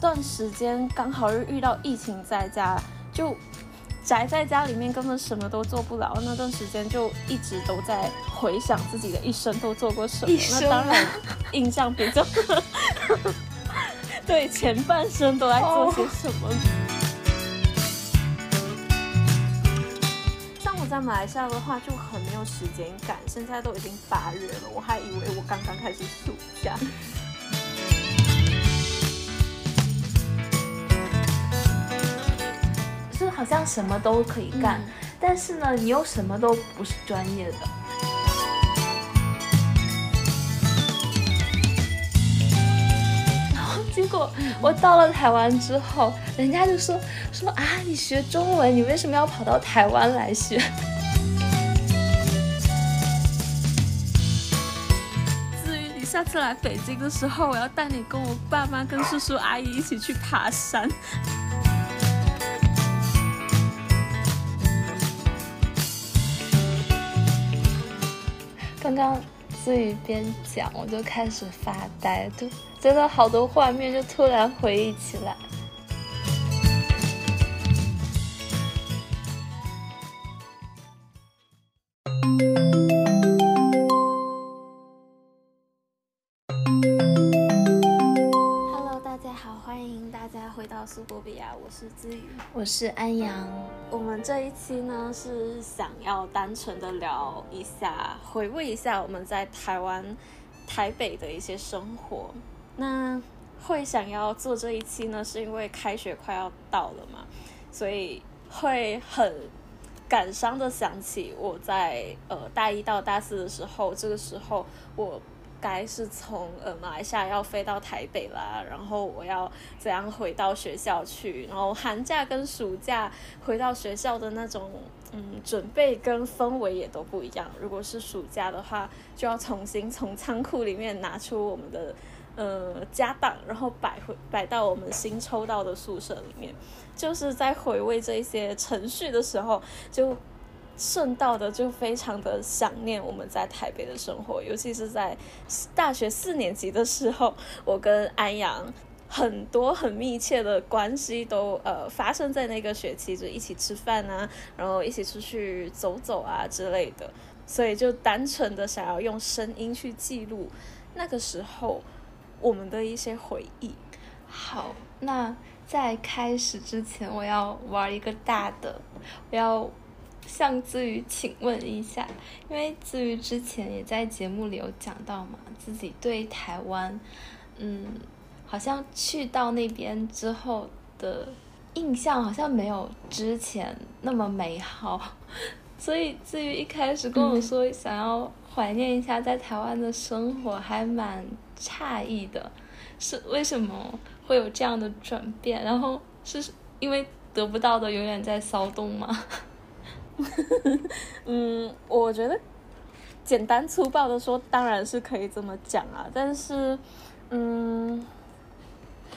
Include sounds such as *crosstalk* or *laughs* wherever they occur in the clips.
段时间刚好又遇到疫情在家，就宅在家里面，根本什么都做不了。那段时间就一直都在回想自己的一生都做过什么。那当然，印象比较 *laughs* 对前半生都在做些什么。像我在马来西亚的话，就很没有时间感。现在都已经八月了，我还以为我刚刚开始暑假。好像什么都可以干，但是呢，你又什么都不是专业的。然后结果我到了台湾之后，人家就说说啊，你学中文，你为什么要跑到台湾来学？*laughs* 至于你下次来北京的时候，我要带你跟我爸妈、跟叔叔阿姨一起去爬山。刚刚自己边讲，我就开始发呆，就真的好多画面就突然回忆起来。苏博比亚，我是资宇，我是安阳。我们这一期呢是想要单纯的聊一下，回味一下我们在台湾台北的一些生活。那会想要做这一期呢，是因为开学快要到了嘛，所以会很感伤的想起我在呃大一到大四的时候，这个时候我。该是从呃马来西亚要飞到台北啦，然后我要怎样回到学校去？然后寒假跟暑假回到学校的那种嗯准备跟氛围也都不一样。如果是暑假的话，就要重新从仓库里面拿出我们的呃家当，然后摆回摆到我们新抽到的宿舍里面。就是在回味这些程序的时候，就。顺道的就非常的想念我们在台北的生活，尤其是在大学四年级的时候，我跟安阳很多很密切的关系都呃发生在那个学期，就一起吃饭啊，然后一起出去走走啊之类的，所以就单纯的想要用声音去记录那个时候我们的一些回忆。好，那在开始之前，我要玩一个大的，我要。向子瑜请问一下，因为子瑜之前也在节目里有讲到嘛，自己对台湾，嗯，好像去到那边之后的印象好像没有之前那么美好，*laughs* 所以子瑜一开始跟我说想要怀念一下在台湾的生活，还蛮诧异的，是为什么会有这样的转变？然后是因为得不到的永远在骚动吗？*laughs* 嗯，我觉得简单粗暴的说，当然是可以这么讲啊。但是，嗯，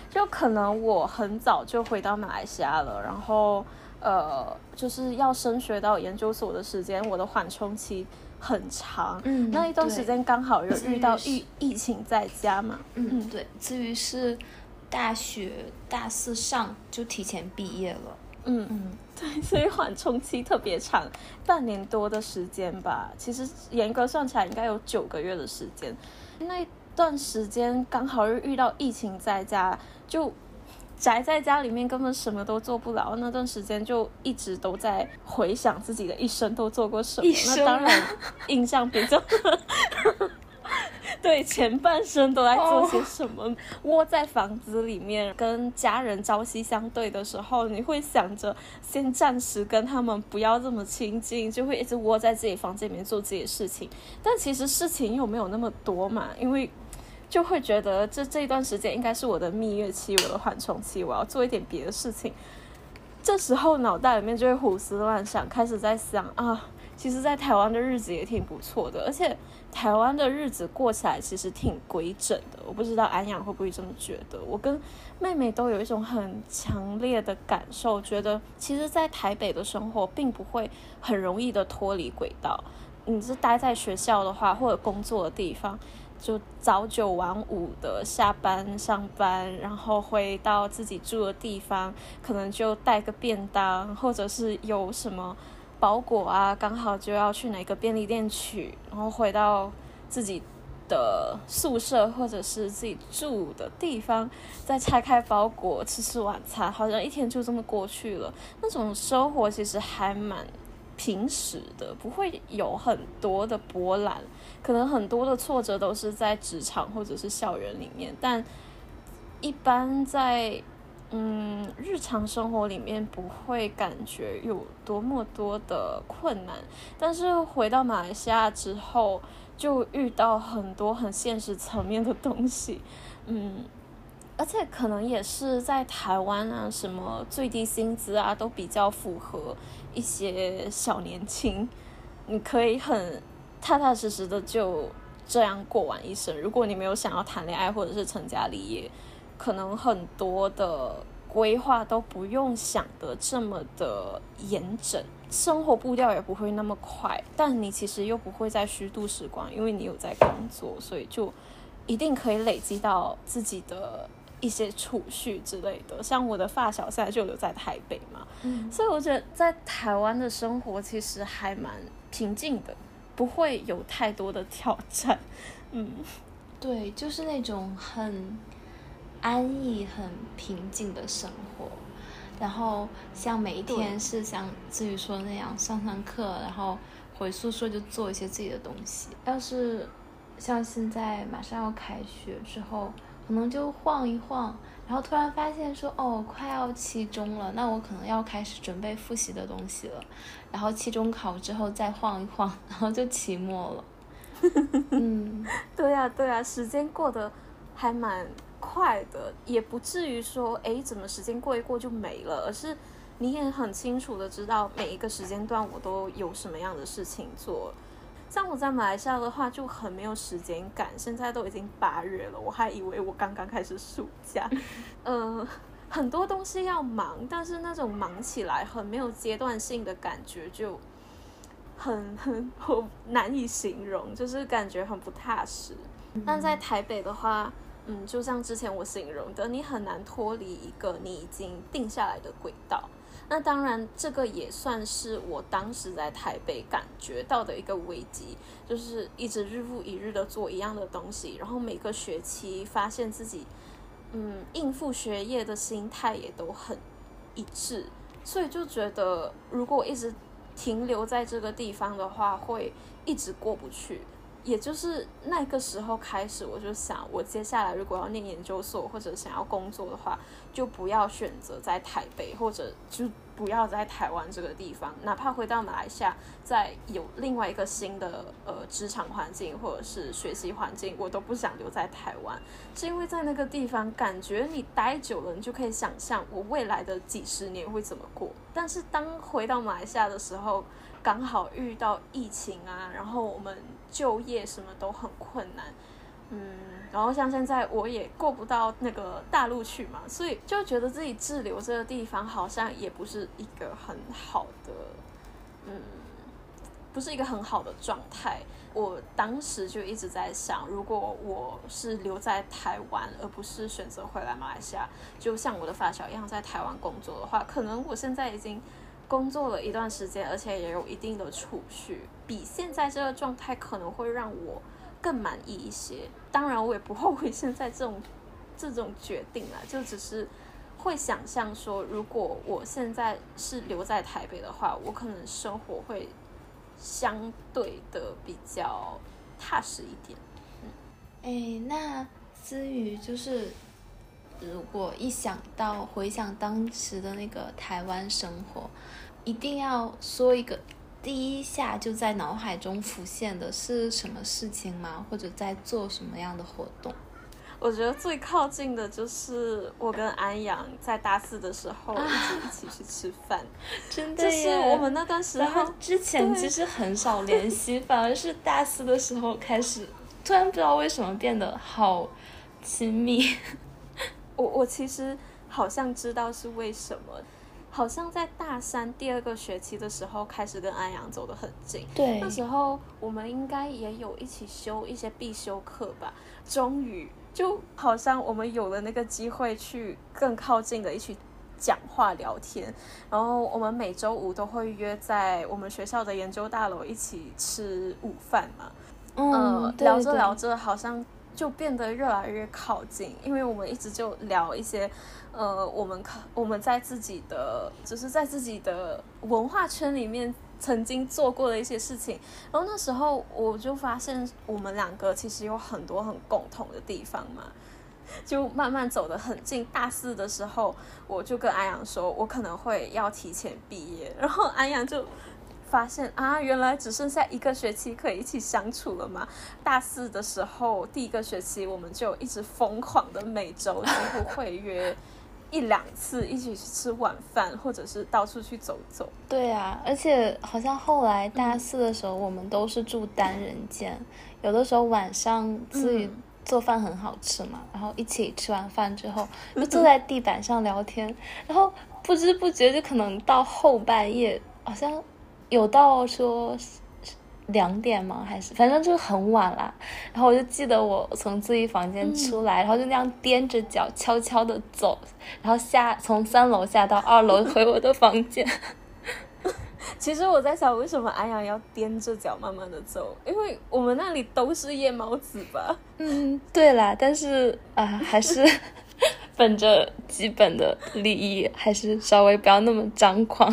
就可能我很早就回到马来西亚了，然后呃，就是要升学到研究所的时间，我的缓冲期很长。嗯，那一段时间刚好又遇到疫疫情在家嘛。嗯，对。至于是大学大四上就提前毕业了。嗯嗯，对，*laughs* 所以缓冲期特别长，半年多的时间吧。其实严格算起来，应该有九个月的时间。那段时间刚好又遇到疫情在家，就宅在家里面，根本什么都做不了。那段时间就一直都在回想自己的一生都做过什么。那当然，印象比较。*laughs* *laughs* 对，前半生都在做些什么？窝在房子里面，跟家人朝夕相对的时候，你会想着先暂时跟他们不要这么亲近，就会一直窝在自己房间里面做自己的事情。但其实事情又没有那么多嘛，因为就会觉得这这一段时间应该是我的蜜月期，我的缓冲期，我要做一点别的事情。这时候脑袋里面就会胡思乱想，开始在想啊。其实，在台湾的日子也挺不错的，而且台湾的日子过起来其实挺规整的。我不知道安阳会不会这么觉得。我跟妹妹都有一种很强烈的感受，觉得其实，在台北的生活并不会很容易的脱离轨道。你是待在学校的话，或者工作的地方，就早九晚五的下班上班，然后回到自己住的地方，可能就带个便当，或者是有什么包裹啊，刚好就要去哪个便利店取，然后回到自己的宿舍或者是自己住的地方，再拆开包裹吃吃晚餐，好像一天就这么过去了。那种生活其实还蛮。平时的不会有很多的波澜，可能很多的挫折都是在职场或者是校园里面，但一般在嗯日常生活里面不会感觉有多么多的困难，但是回到马来西亚之后，就遇到很多很现实层面的东西，*laughs* 嗯。而且可能也是在台湾啊，什么最低薪资啊，都比较符合一些小年轻，你可以很踏踏实实的就这样过完一生。如果你没有想要谈恋爱或者是成家立业，可能很多的规划都不用想的这么的严整，生活步调也不会那么快。但你其实又不会再虚度时光，因为你有在工作，所以就一定可以累积到自己的。一些储蓄之类的，像我的发小现在就留在台北嘛，所以我觉得在台湾的生活其实还蛮平静的，不会有太多的挑战。嗯，对，就是那种很安逸、很平静的生活。然后像每一天是像至于说那样上上课，然后回宿舍就做一些自己的东西。要是像现在马上要开学之后。可能就晃一晃，然后突然发现说哦，快要期中了，那我可能要开始准备复习的东西了。然后期中考之后再晃一晃，*laughs* 然后就期末了。嗯，*laughs* 对呀对呀，时间过得还蛮快的，也不至于说哎，怎么时间过一过就没了，而是你也很清楚的知道每一个时间段我都有什么样的事情做。像我在马来西亚的话就很没有时间感，现在都已经八月了，我还以为我刚刚开始暑假，*laughs* 嗯，很多东西要忙，但是那种忙起来很没有阶段性的感觉，就很 *laughs* 很我难以形容，就是感觉很不踏实。但在台北的话，嗯，就像之前我形容的，你很难脱离一个你已经定下来的轨道。那当然，这个也算是我当时在台北感觉到的一个危机，就是一直日复一日的做一样的东西，然后每个学期发现自己，嗯，应付学业的心态也都很一致，所以就觉得如果一直停留在这个地方的话，会一直过不去。也就是那个时候开始，我就想，我接下来如果要念研究所或者想要工作的话，就不要选择在台北，或者就不要在台湾这个地方，哪怕回到马来西亚，再有另外一个新的呃职场环境或者是学习环境，我都不想留在台湾，是因为在那个地方感觉你待久了，你就可以想象我未来的几十年会怎么过。但是当回到马来西亚的时候，刚好遇到疫情啊，然后我们就业什么都很困难，嗯，然后像现在我也过不到那个大陆去嘛，所以就觉得自己滞留这个地方好像也不是一个很好的，嗯，不是一个很好的状态。我当时就一直在想，如果我是留在台湾，而不是选择回来马来西亚，就像我的发小一样在台湾工作的话，可能我现在已经。工作了一段时间，而且也有一定的储蓄，比现在这个状态可能会让我更满意一些。当然，我也不后悔现在这种这种决定了，*laughs* 就只是会想象说，如果我现在是留在台北的话，我可能生活会相对的比较踏实一点。嗯，哎，那思雨就是，如果一想到回想当时的那个台湾生活。一定要说一个第一下就在脑海中浮现的是什么事情吗？或者在做什么样的活动？我觉得最靠近的就是我跟安阳在大四的时候一起一起去吃饭，*laughs* 真的就是我们那段时候之前其实很少联系，*laughs* 反而是大四的时候开始，突然不知道为什么变得好亲密。我我其实好像知道是为什么。好像在大三第二个学期的时候开始跟安阳走得很近。对那，时候我们应该也有一起修一些必修课吧。终于，就好像我们有了那个机会去更靠近的一起讲话聊天。然后我们每周五都会约在我们学校的研究大楼一起吃午饭嘛。嗯聊着聊着好像就变得越来越靠近，因为我们一直就聊一些，呃，我们靠我们在自己的就是在自己的文化圈里面曾经做过的一些事情，然后那时候我就发现我们两个其实有很多很共同的地方嘛。就慢慢走得很近。大四的时候，我就跟安阳说，我可能会要提前毕业，然后安阳就发现啊，原来只剩下一个学期可以一起相处了嘛。大四的时候，第一个学期我们就一直疯狂的每周几乎会约一两次一起去吃晚饭，或者是到处去走走。对啊，而且好像后来大四的时候，我们都是住单人间，有的时候晚上自己嗯做饭很好吃嘛，然后一起吃完饭之后，就坐在地板上聊天，然后不知不觉就可能到后半夜，好像有到说两点吗？还是反正就是很晚啦。然后我就记得我从自己房间出来，然后就那样踮着脚悄悄的走，然后下从三楼下到二楼回我的房间。*laughs* 其实我在想，为什么安阳要踮着脚慢慢的走？因为我们那里都是夜猫子吧。嗯，对啦，但是啊，还是 *laughs* 本着基本的礼仪，还是稍微不要那么张狂。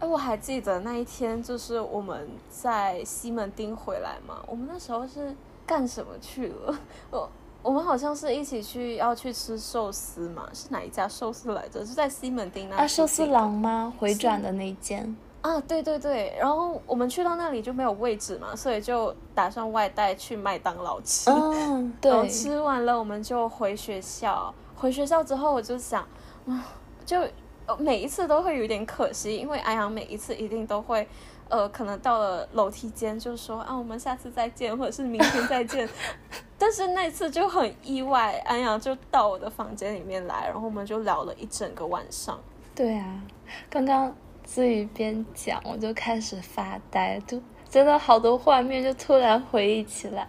哎，我还记得那一天，就是我们在西门町回来嘛。我们那时候是干什么去了？我我们好像是一起去要去吃寿司嘛，是哪一家寿司来着？是在西门町那啊，寿司郎吗？回转的那一间。啊，对对对。然后我们去到那里就没有位置嘛，所以就打算外带去麦当劳吃。嗯，然后对，吃完了，我们就回学校。回学校之后，我就想，啊，就呃每一次都会有点可惜，因为安阳每一次一定都会，呃，可能到了楼梯间就说啊，我们下次再见，或者是明天再见。*laughs* 但是那次就很意外，安阳就到我的房间里面来，然后我们就聊了一整个晚上。对啊，刚刚子宇边讲，我就开始发呆，就真的好多画面就突然回忆起来。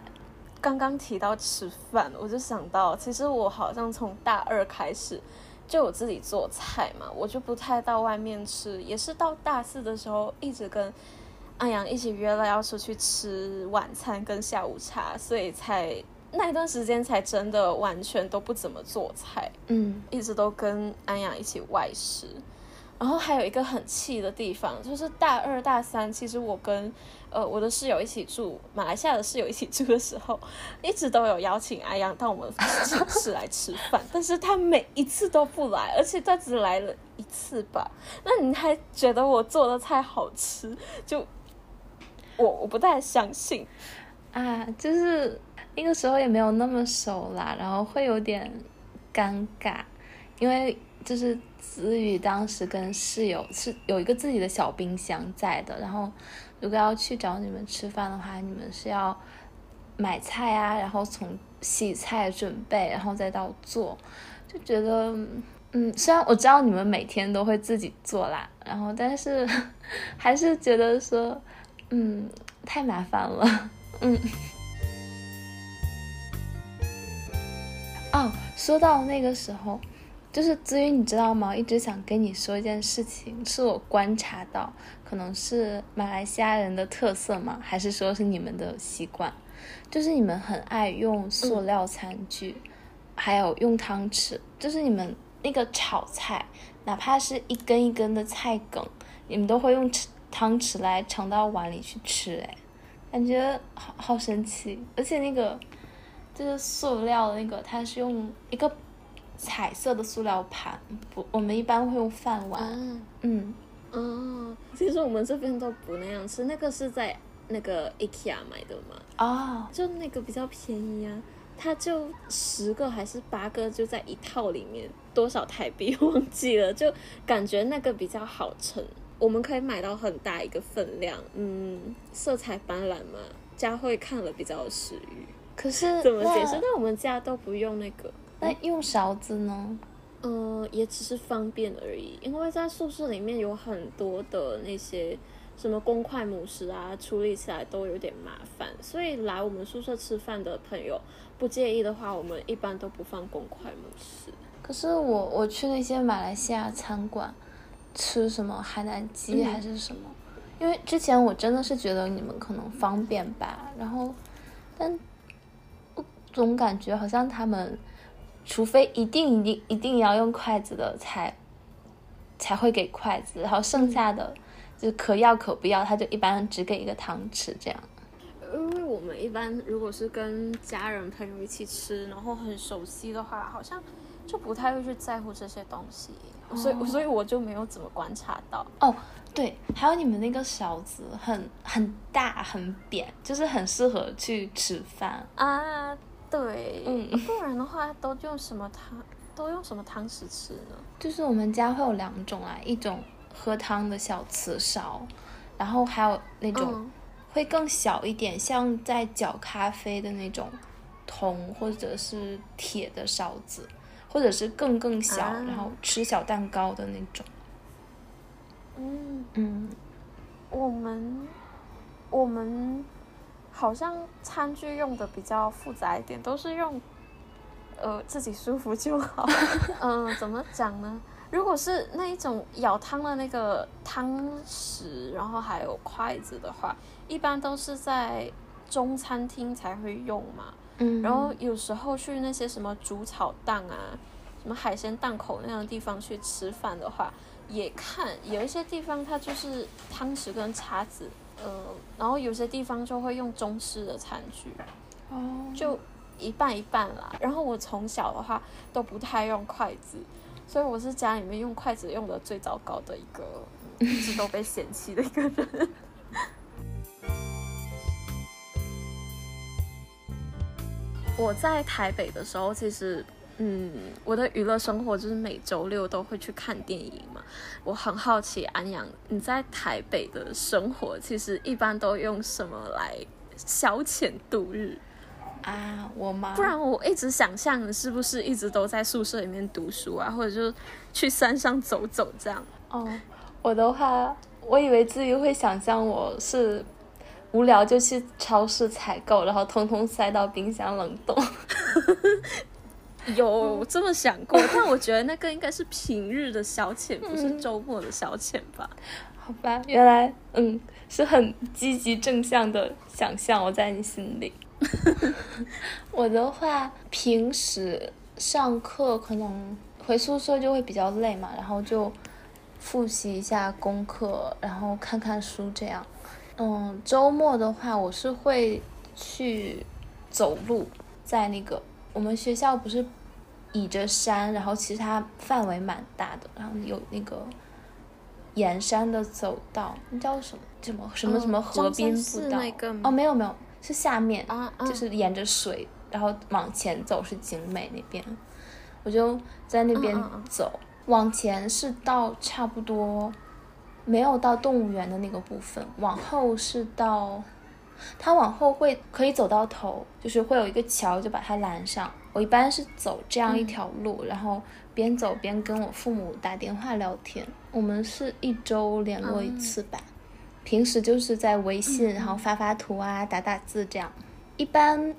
刚刚提到吃饭，我就想到，其实我好像从大二开始就我自己做菜嘛，我就不太到外面吃，也是到大四的时候一直跟安阳一起约了要出去吃晚餐跟下午茶，所以才那一段时间才真的完全都不怎么做菜，嗯，一直都跟安阳一起外食。然后还有一个很气的地方，就是大二大三，其实我跟呃我的室友一起住，马来西亚的室友一起住的时候，一直都有邀请阿阳到我们寝室来吃饭，但是他每一次都不来，而且他只来了一次吧。那你还觉得我做的菜好吃？就我我不太相信。啊，就是那个时候也没有那么熟啦，然后会有点尴尬，因为就是子宇当时跟室友是有一个自己的小冰箱在的，然后如果要去找你们吃饭的话，你们是要买菜啊，然后从洗菜准备，然后再到做，就觉得。嗯，虽然我知道你们每天都会自己做啦，然后但是 *laughs* 还是觉得说，嗯，太麻烦了。嗯。哦，说到那个时候，就是子宇，你知道吗？一直想跟你说一件事情，是我观察到，可能是马来西亚人的特色嘛？还是说是你们的习惯？就是你们很爱用塑料餐具，还有用汤匙，就是你们那个炒菜，哪怕是一根一根的菜梗，你们都会用汤匙来盛到碗里去吃，哎。感觉好好神奇，而且那个就是塑料的那个，它是用一个彩色的塑料盘，不，我们一般会用饭碗。啊，嗯，哦，其实我们这边都不那样吃，那个是在那个 IKEA 买的嘛。哦，就那个比较便宜啊，它就十个还是八个就在一套里面，多少台币 *laughs* 忘记了，就感觉那个比较好称，我们可以买到很大一个分量，嗯，色彩斑斓嘛，佳慧看了比较有食欲。可是怎么解释？那但我们家都不用那个，那用勺子呢？呃，也只是方便而已，因为在宿舍里面有很多的那些什么公筷母匙啊，处理起来都有点麻烦，所以来我们宿舍吃饭的朋友不介意的话，我们一般都不放公筷母匙。可是我我去那些马来西亚餐馆吃什么海南鸡还是什么，因为之前我真的是觉得你们可能方便吧，然后但我总感觉好像他们。除非一定一定一定要用筷子的才才会给筷子，然后剩下的就可要可不要，他就一般只给一个汤匙这样。因为我们一般如果是跟家人朋友一起吃，然后很熟悉的话，好像就不太会去在乎这些东西，所以所以我就没有怎么观察到。哦，对，还有你们那个勺子很很大很扁，就是很适合去吃饭啊。对，嗯，不然的话都用什么汤？都用什么汤匙吃呢？就是我们家会有两种啊，一种喝汤的小瓷勺，然后还有那种会更小一点，像在搅咖啡的那种铜或者是铁的勺子，或者是更更小，然后吃小蛋糕的那种。嗯嗯，我们我们。好像餐具用的比较复杂一点，都是用，呃，自己舒服就好。*laughs* 嗯，怎么讲呢？如果是那一种舀汤的那个汤匙，然后还有筷子的话，一般都是在中餐厅才会用嘛。嗯。然后有时候去那些什么煮炒档啊，什么海鲜档口那样的地方去吃饭的话，也看有一些地方它就是汤匙跟叉子。呃，然后有些地方就会用中式的餐具，哦，就一半一半啦。然后我从小的话都不太用筷子，所以我是家里面用筷子用的最糟糕的一个，一直都被嫌弃的一个人。*laughs* 我在台北的时候，其实。嗯，我的娱乐生活就是每周六都会去看电影嘛。我很好奇，安阳你在台北的生活，其实一般都用什么来消遣度日啊？我吗？不然我一直想象，是不是一直都在宿舍里面读书啊，或者就去山上走走这样？哦，我的话，我以为自己会想象我是无聊就去超市采购，然后通通塞到冰箱冷冻。*laughs* 有这么想过，但我觉得那个应该是平日的消遣，不是周末的消遣吧？好吧，原来嗯是很积极正向的想象，我在你心里。*laughs* 我的话，平时上课可能回宿舍就会比较累嘛，然后就复习一下功课，然后看看书这样。嗯，周末的话，我是会去走路，在那个。我们学校不是倚着山，然后其实它范围蛮大的，然后有那个沿山的走道，那叫什么？什么什么什么河滨步道？哦，没有没有，是下面，就是沿着水，然后往前走是景美那边，我就在那边走，往前是到差不多没有到动物园的那个部分，往后是到。它往后会可以走到头，就是会有一个桥，就把它拦上。我一般是走这样一条路，然后边走边跟我父母打电话聊天。我们是一周联络一次吧，平时就是在微信，然后发发图啊，打打字这样。一般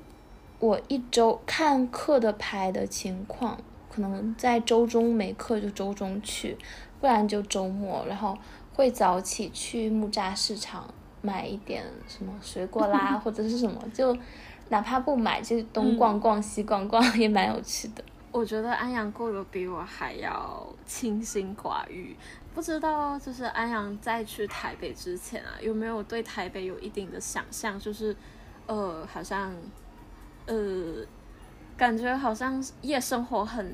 我一周看课的排的情况，可能在周中没课就周中去，不然就周末，然后会早起去木栅市场。买一点什么水果啦，*laughs* 或者是什么，就哪怕不买，就东逛逛西逛逛也蛮有趣的。我觉得安阳过得比我还要清心寡欲。不知道就是安阳在去台北之前啊，有没有对台北有一定的想象？就是呃，好像呃，感觉好像夜生活很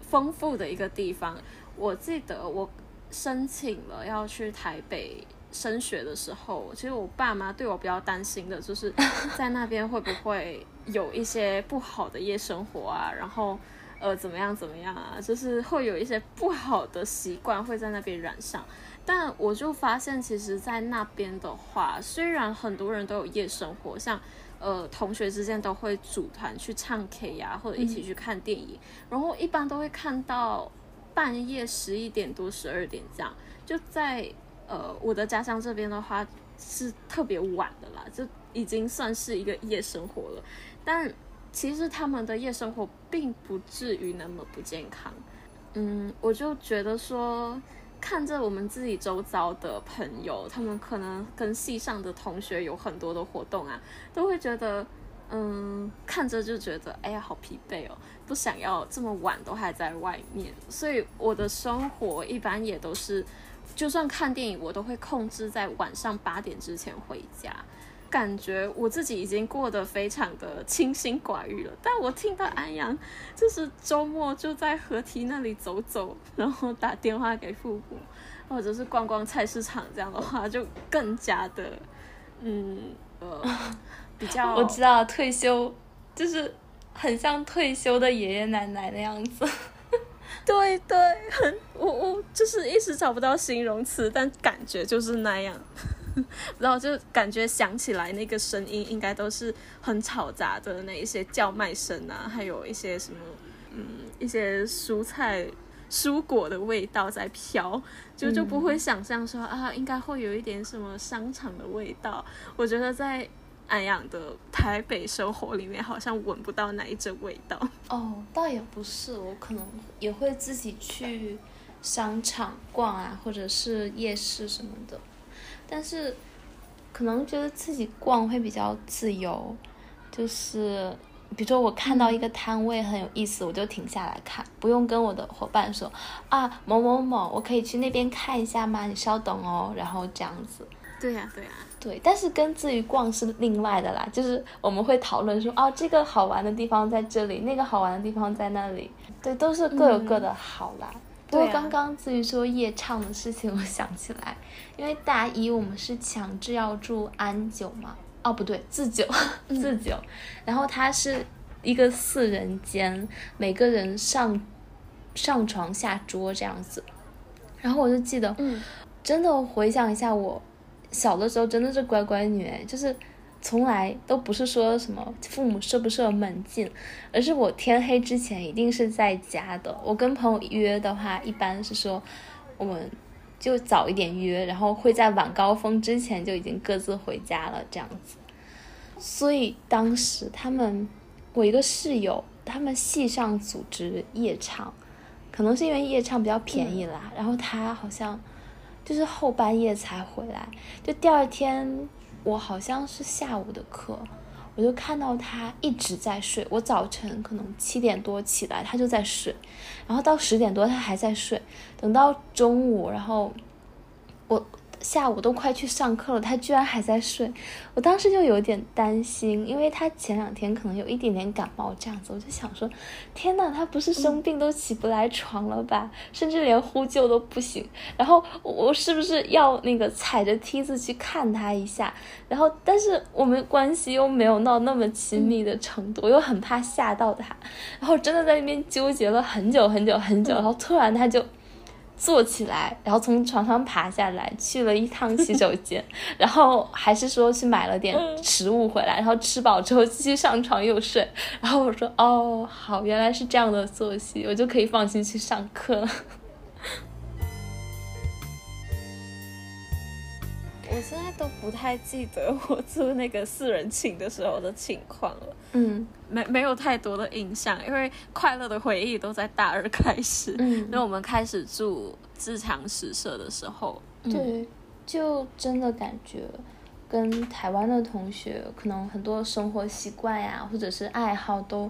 丰富的一个地方。我记得我申请了要去台北。升学的时候，其实我爸妈对我比较担心的，就是 *laughs* 在那边会不会有一些不好的夜生活啊，然后呃怎么样怎么样啊，就是会有一些不好的习惯会在那边染上。但我就发现，其实，在那边的话，虽然很多人都有夜生活，像呃，同学之间都会组团去唱 K 呀，或者一起去看电影，然后一般都会看到半夜十一点多、十二点这样。就在呃我的家乡这边的话，是特别晚的啦，就已经算是一个夜生活了。但其实他们的夜生活并不至于那么不健康。嗯，我就觉得说。看着我们自己周遭的朋友，他们可能跟系上的同学有很多的活动啊，都会觉得，嗯，看着就觉得，哎呀，好疲惫哦，不想要这么晚都还在外面。所以我的生活一般也都是，就算看电影，我都会控制在晚上八点之前回家。感觉我自己已经过得非常的清心寡欲了，但我听到安阳就是周末就在河堤那里走走，然后打电话给父母，或者是逛逛菜市场，这样的话就更加的，嗯呃，比较 *laughs* 我知道退休就是很像退休的爷爷奶奶那样子，*laughs* 对对，很就是一时找不到形容词，但感觉就是那样。*laughs* 然后就感觉想起来那个声音，应该都是很嘈杂的那一些叫卖声啊，还有一些什么，嗯，一些蔬菜、蔬果的味道在飘，就就不会想象说啊，应该会有一点什么商场的味道。我觉得在安阳的台北生活里面，好像闻不到那一阵味道。哦，倒也不是，我可能也会自己去商场逛啊，或者是夜市什么的。但是，可能觉得自己逛会比较自由，就是比如说我看到一个摊位很有意思，我就停下来看，不用跟我的伙伴说啊某某某，我可以去那边看一下吗？你稍等哦，然后这样子。对呀，对呀。对，但是跟至于逛是另外的啦，就是我们会讨论说，哦，这个好玩的地方在这里，那个好玩的地方在那里，对，都是各有各的好啦。不过刚刚至于说夜唱的事情，*laughs* 我想起来，因为大一我们是强制要住安九嘛，哦不对，自九，*laughs* 自九，然后它是一个四人间，每个人上上床下桌这样子，然后我就记得，真的回想一下，我小的时候真的是乖乖女，就是。从来都不是说什么父母设不设门禁，而是我天黑之前一定是在家的。我跟朋友约的话，一般是说我们就早一点约，然后会在晚高峰之前就已经各自回家了这样子。所以当时他们，我一个室友，他们系上组织夜唱，可能是因为夜唱比较便宜啦，然后他好像就是后半夜才回来，就第二天。我好像是下午的课，我就看到他一直在睡。我早晨可能七点多起来，他就在睡，然后到十点多他还在睡，等到中午，然后我。下午都快去上课了，他居然还在睡，我当时就有点担心，因为他前两天可能有一点点感冒这样子，我就想说，天呐，他不是生病都起不来床了吧，甚至连呼救都不行，然后我是不是要那个踩着梯子去看他一下？然后但是我们关系又没有到那么亲密的程度，我又很怕吓到他，然后真的在那边纠结了很久很久很久，然后突然他就。坐起来，然后从床上爬下来，去了一趟洗手间，*laughs* 然后还是说去买了点食物回来，然后吃饱之后继续上床又睡。然后我说：“哦，好，原来是这样的作息，我就可以放心去上课了。”我现在都不太记得我住那个四人寝的时候的情况了。嗯，没没有太多的印象，因为快乐的回忆都在大二开始。嗯，那我们开始住自强实社的时候，对，就真的感觉跟台湾的同学可能很多生活习惯呀，或者是爱好都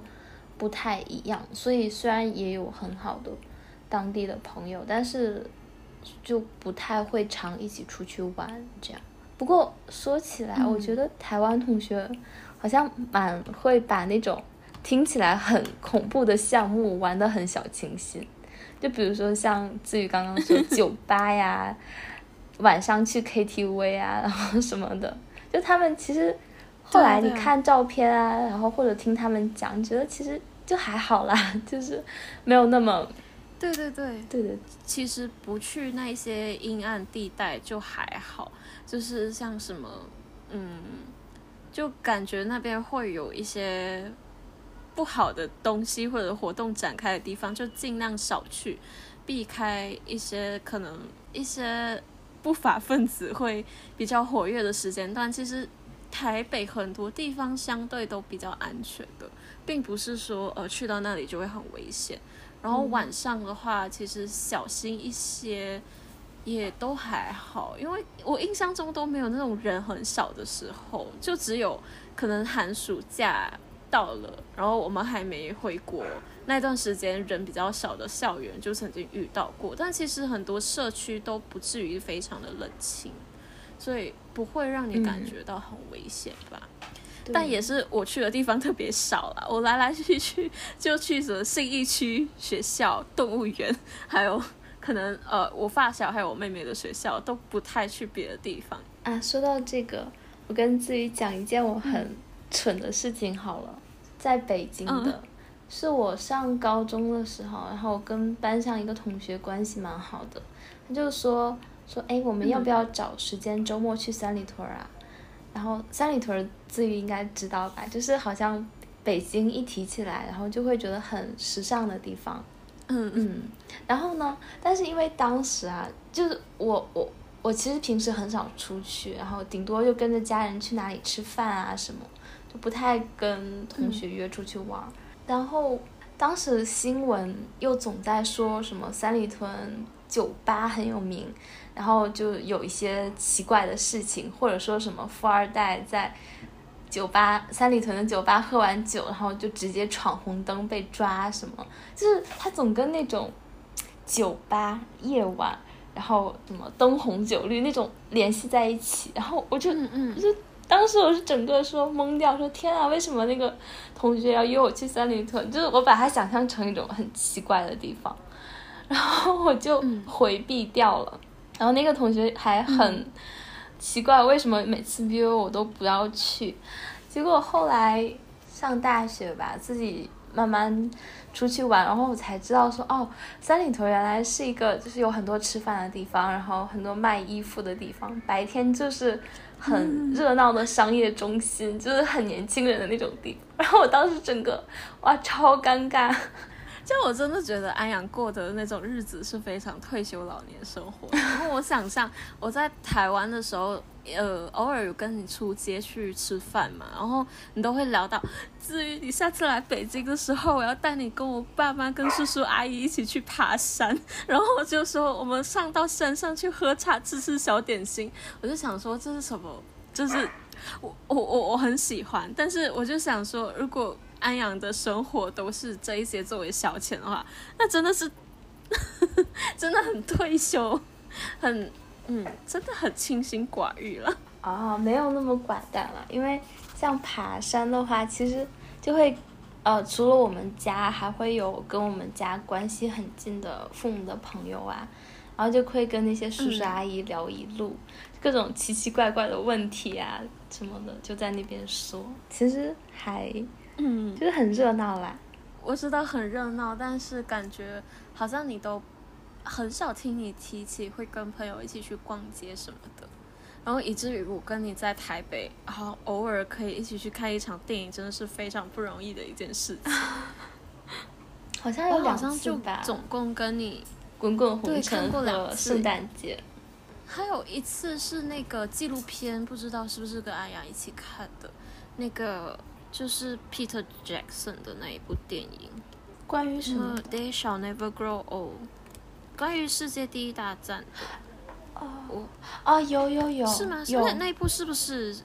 不太一样。所以虽然也有很好的当地的朋友，但是。就不太会常一起出去玩这样。不过说起来，我觉得台湾同学好像蛮会把那种听起来很恐怖的项目玩得很小清新。就比如说像至于刚刚说酒吧呀，*laughs* 晚上去 KTV 啊，然后什么的，就他们其实后来你看照片啊，然后或者听他们讲，觉得其实就还好啦，*laughs* 就是没有那么。对对对对对，其实不去那些阴暗地带就还好，就是像什么，嗯，就感觉那边会有一些不好的东西或者活动展开的地方，就尽量少去，避开一些可能一些不法分子会比较活跃的时间段。其实台北很多地方相对都比较安全的，并不是说呃去到那里就会很危险。然后晚上的话，其实小心一些。也都还好，因为我印象中都没有那种人很少的时候，就只有可能寒暑假到了，然后我们还没回国那段时间人比较少的校园就曾经遇到过，但其实很多社区都不至于非常的冷清，所以不会让你感觉到很危险吧？但也是我去的地方特别少了，我来来去去就去什么信义区学校、动物园，还有。可能呃，我发小还有我妹妹的学校都不太去别的地方啊。说到这个，我跟自己讲一件我很蠢的事情好了，在北京的，是我上高中的时候，然后跟班上一个同学关系蛮好的，他就说说哎，我们要不要找时间周末去三里屯啊？然后三里屯自己应该知道吧，就是好像北京一提起来，然后就会觉得很时尚的地方。嗯嗯，然后呢？但是因为当时啊，就是我我我其实平时很少出去，然后顶多就跟着家人去哪里吃饭啊什么，就不太跟同学约出去玩。然后当时新闻又总在说什么三里屯酒吧很有名，然后就有一些奇怪的事情，或者说什么富二代在。酒吧三里屯的酒吧喝完酒，然后就直接闯红灯被抓什么？就是他总跟那种酒吧夜晚，然后什么灯红酒绿那种联系在一起，然后我就嗯嗯就当时我是整个说懵掉，说天啊，为什么那个同学要约我去三里屯？就是我把它想象成一种很奇怪的地方，然后我就回避掉了。然后那个同学还很。奇怪，为什么每次约我都不要去？结果后来上大学吧，自己慢慢出去玩，然后我才知道说，哦，三里屯原来是一个就是有很多吃饭的地方，然后很多卖衣服的地方，白天就是很热闹的商业中心，就是很年轻人的那种地方。然后我当时整个哇，超尴尬。就我真的觉得安阳过的那种日子是非常退休老年生活。然后我想象我在台湾的时候，呃，偶尔有跟你出街去吃饭嘛，然后你都会聊到，至于你下次来北京的时候，我要带你跟我爸妈、跟叔叔阿姨一起去爬山，然后就说我们上到山上去喝茶、吃吃小点心。我就想说这是什么？就是我我我我很喜欢，但是我就想说如果。安阳的生活都是这一些作为消遣的话，那真的是 *laughs* 真的很退休，很嗯，真的很清心寡欲了。哦，没有那么寡淡了，因为像爬山的话，其实就会呃，除了我们家，还会有跟我们家关系很近的父母的朋友啊，然后就会跟那些叔叔阿姨聊一路，各种奇奇怪怪的问题啊什么的，就在那边说，其实还。嗯，就是很热闹啦。我知道很热闹，但是感觉好像你都很少听你提起会跟朋友一起去逛街什么的，然后以至于我跟你在台北，然后偶尔可以一起去看一场电影，真的是非常不容易的一件事情。*laughs* 好像有两次吧，总共跟你滚滚红尘和圣诞节，还有一次是那个纪录片，不知道是不是跟阿阳一起看的，那个。就是 Peter Jackson 的那一部电影，关于什么？They shall never grow old，关于世界第一大战。哦，哦，有有有，是吗？有那一部是不是？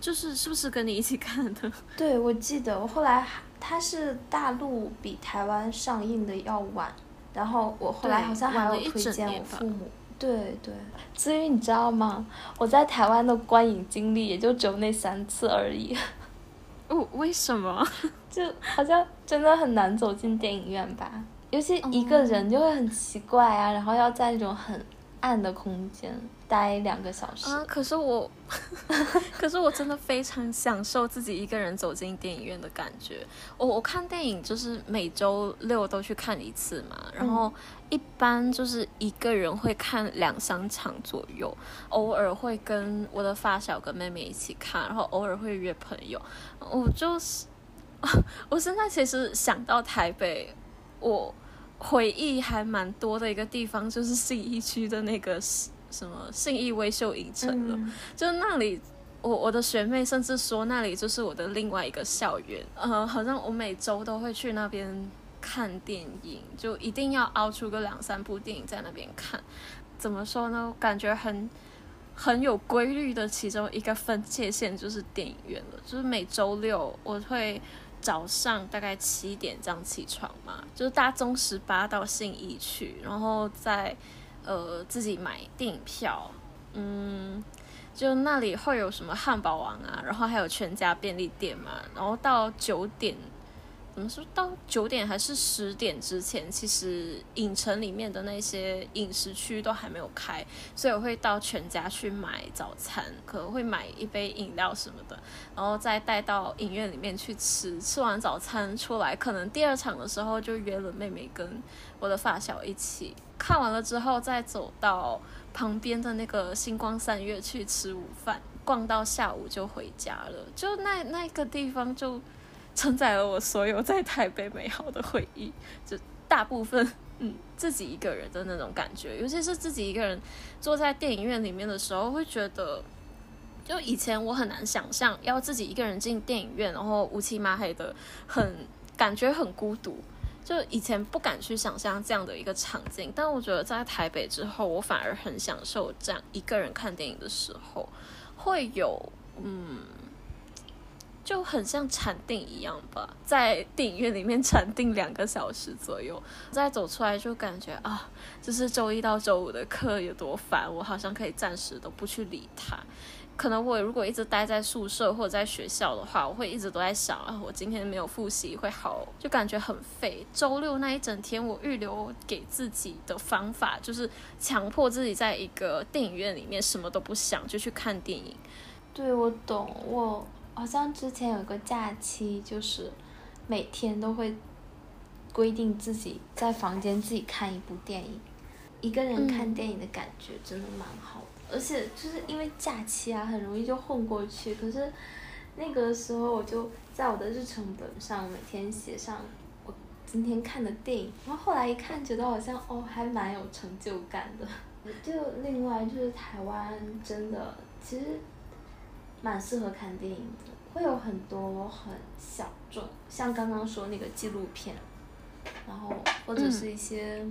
就是是不是跟你一起看的？*laughs* 对，我记得我后来它是大陆比台湾上映的要晚，然后我后来好像还有推荐我父母。对对，至于你知道吗？我在台湾的观影经历也就只有那三次而已。哦，为什么？*laughs* 就好像真的很难走进电影院吧，尤其一个人就会很奇怪啊，然后要在那种很暗的空间待两个小时。啊，可是我，*laughs* 可是我真的非常享受自己一个人走进电影院的感觉。我我看电影就是每周六都去看一次嘛，然后一般就是一个人会看两三场左右，偶尔会跟我的发小跟妹妹一起看，然后偶尔会约朋友。我就是，*laughs* 我现在其实想到台北，我。回忆还蛮多的一个地方，就是信义区的那个什么信义微秀影城了。就那里，我我的学妹甚至说那里就是我的另外一个校园。呃，好像我每周都会去那边看电影，就一定要凹出个两三部电影在那边看。怎么说呢？感觉很很有规律的，其中一个分界线就是电影院了。就是每周六我会。早上大概七点这样起床嘛，就是搭中十八到信义去，然后再呃自己买电影票，嗯，就那里会有什么汉堡王啊，然后还有全家便利店嘛，然后到九点。怎么说到九点还是十点之前，其实影城里面的那些饮食区都还没有开，所以我会到全家去买早餐，可能会买一杯饮料什么的，然后再带到影院里面去吃。吃完早餐出来，可能第二场的时候就约了妹妹跟我的发小一起看完了之后，再走到旁边的那个星光三月去吃午饭，逛到下午就回家了。就那那个地方就。承载了我所有在台北美好的回忆，就大部分，嗯，自己一个人的那种感觉，尤其是自己一个人坐在电影院里面的时候，会觉得，就以前我很难想象要自己一个人进电影院，然后乌漆麻黑的，很感觉很孤独，就以前不敢去想象这样的一个场景，但我觉得在台北之后，我反而很享受这样一个人看电影的时候，会有，嗯。就很像禅定一样吧，在电影院里面禅定两个小时左右，再走出来就感觉啊，就是周一到周五的课有多烦，我好像可以暂时都不去理它。可能我如果一直待在宿舍或者在学校的话，我会一直都在想啊，我今天没有复习会好，就感觉很废。周六那一整天，我预留给自己的方法就是强迫自己在一个电影院里面什么都不想就去看电影。对，我懂我。好像之前有个假期，就是每天都会规定自己在房间自己看一部电影，一个人看电影的感觉真的蛮好的。而且就是因为假期啊，很容易就混过去。可是那个时候我就在我的日程本上每天写上我今天看的电影，然后后来一看，觉得好像哦还蛮有成就感的。就另外就是台湾真的其实。蛮适合看电影的，会有很多很小众，像刚刚说那个纪录片，然后或者是一些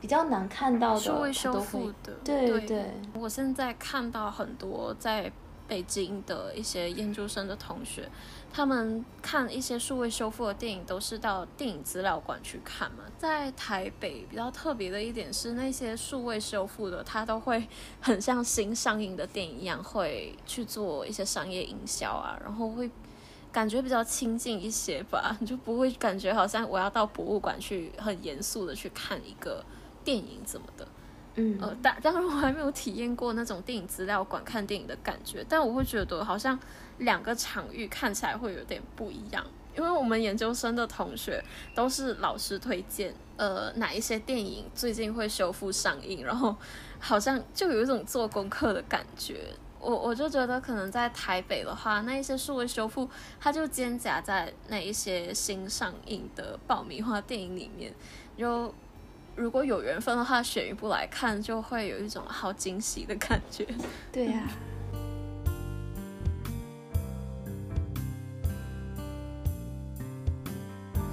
比较难看到的，数位修复的，对对。我现在看到很多在北京的一些研究生的同学。他们看一些数位修复的电影，都是到电影资料馆去看嘛。在台北比较特别的一点是，那些数位修复的，它都会很像新上映的电影一样，会去做一些商业营销啊，然后会感觉比较亲近一些吧，你就不会感觉好像我要到博物馆去很严肃的去看一个电影怎么的。嗯，呃，当当然我还没有体验过那种电影资料馆看电影的感觉，但我会觉得好像。两个场域看起来会有点不一样，因为我们研究生的同学都是老师推荐，呃，哪一些电影最近会修复上映，然后好像就有一种做功课的感觉。我我就觉得可能在台北的话，那一些数位修复，它就兼夹在那一些新上映的爆米花电影里面，就如果有缘分的话，选一部来看，就会有一种好惊喜的感觉。对呀。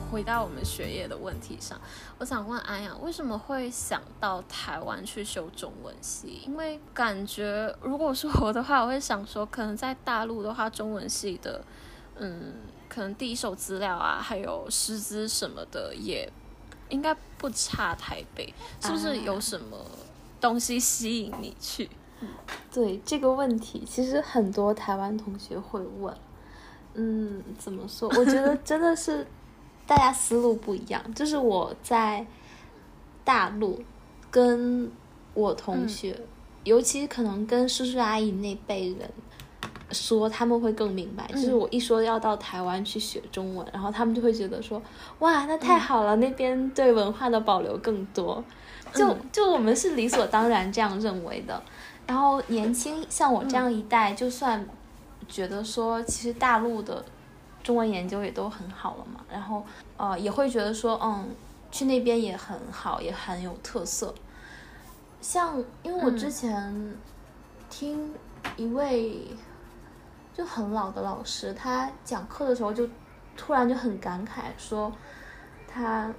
回到我们学业的问题上，我想问安阳，为什么会想到台湾去修中文系？因为感觉如果是我的话，我会想说，可能在大陆的话，中文系的，嗯，可能第一手资料啊，还有师资什么的，也应该不差台北。是不是有什么东西吸引你去？对这个问题，其实很多台湾同学会问。嗯，怎么说？我觉得 *laughs* 真的是。大家思路不一样，就是我在大陆跟我同学，尤其可能跟叔叔阿姨那辈人说，他们会更明白。就是我一说要到台湾去学中文，然后他们就会觉得说，哇，那太好了，那边对文化的保留更多。就就我们是理所当然这样认为的。然后年轻像我这样一代，就算觉得说，其实大陆的中文研究也都很好了嘛，然后呃也会觉得说，嗯，去那边也很好，也很有特色。像因为我之前听一位就很老的老师，他讲课的时候就突然就很感慨说，他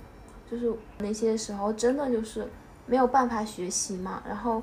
就是那些时候真的就是没有办法学习嘛，然后。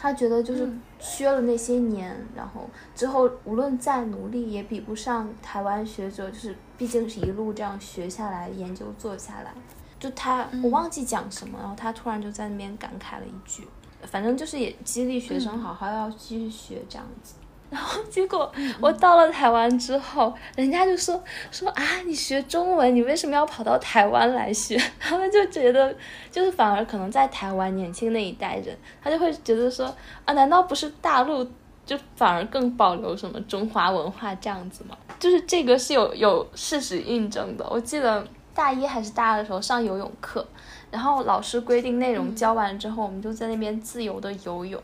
他觉得就是缺了那些年，然后之后无论再努力，也比不上台湾学者，就是毕竟是一路这样学下来，研究做下来。就他，我忘记讲什么，然后他突然就在那边感慨了一句，反正就是也激励学生好好要继续学这样子。然后结果我到了台湾之后，人家就说说啊，你学中文，你为什么要跑到台湾来学？*laughs* 他们就觉得，就是反而可能在台湾年轻那一代人，他就会觉得说啊，难道不是大陆就反而更保留什么中华文化这样子吗？就是这个是有有事实印证的。我记得大一还是大二的时候上游泳课，然后老师规定内容教完之后，我们就在那边自由的游泳。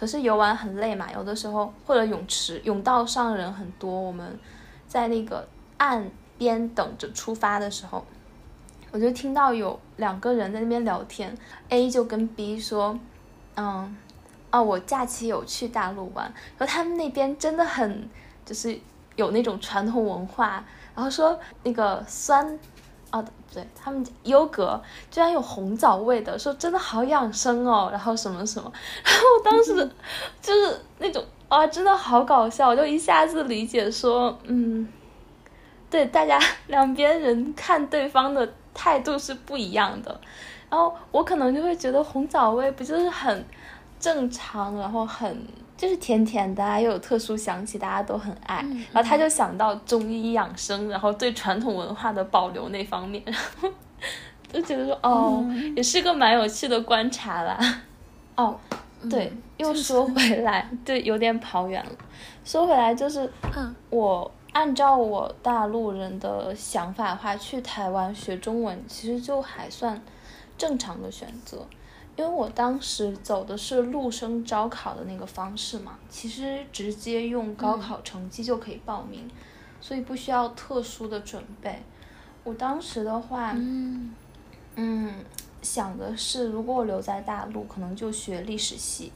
可是游玩很累嘛，有的时候或者泳池泳道上人很多，我们在那个岸边等着出发的时候，我就听到有两个人在那边聊天，A 就跟 B 说，嗯，哦，我假期有去大陆玩，说他们那边真的很就是有那种传统文化，然后说那个酸。哦，对他们优格居然有红枣味的，说真的好养生哦，然后什么什么，然后我当时就是那种啊，真的好搞笑，我就一下子理解说，嗯，对，大家 *laughs* 两边人看对方的态度是不一样的，然后我可能就会觉得红枣味不就是很正常，然后很。就是甜甜的，又有特殊香气，大家都很爱。然后他就想到中医养生，然后对传统文化的保留那方面，然 *laughs* 后就觉得说，哦，也是个蛮有趣的观察啦。哦，*laughs* 对，又说回来，对，有点跑远了。说回来就是，我按照我大陆人的想法的话，去台湾学中文，其实就还算正常的选择。因为我当时走的是陆生招考的那个方式嘛，其实直接用高考成绩就可以报名，所以不需要特殊的准备。我当时的话，嗯，想的是，如果我留在大陆，可能就学历史系，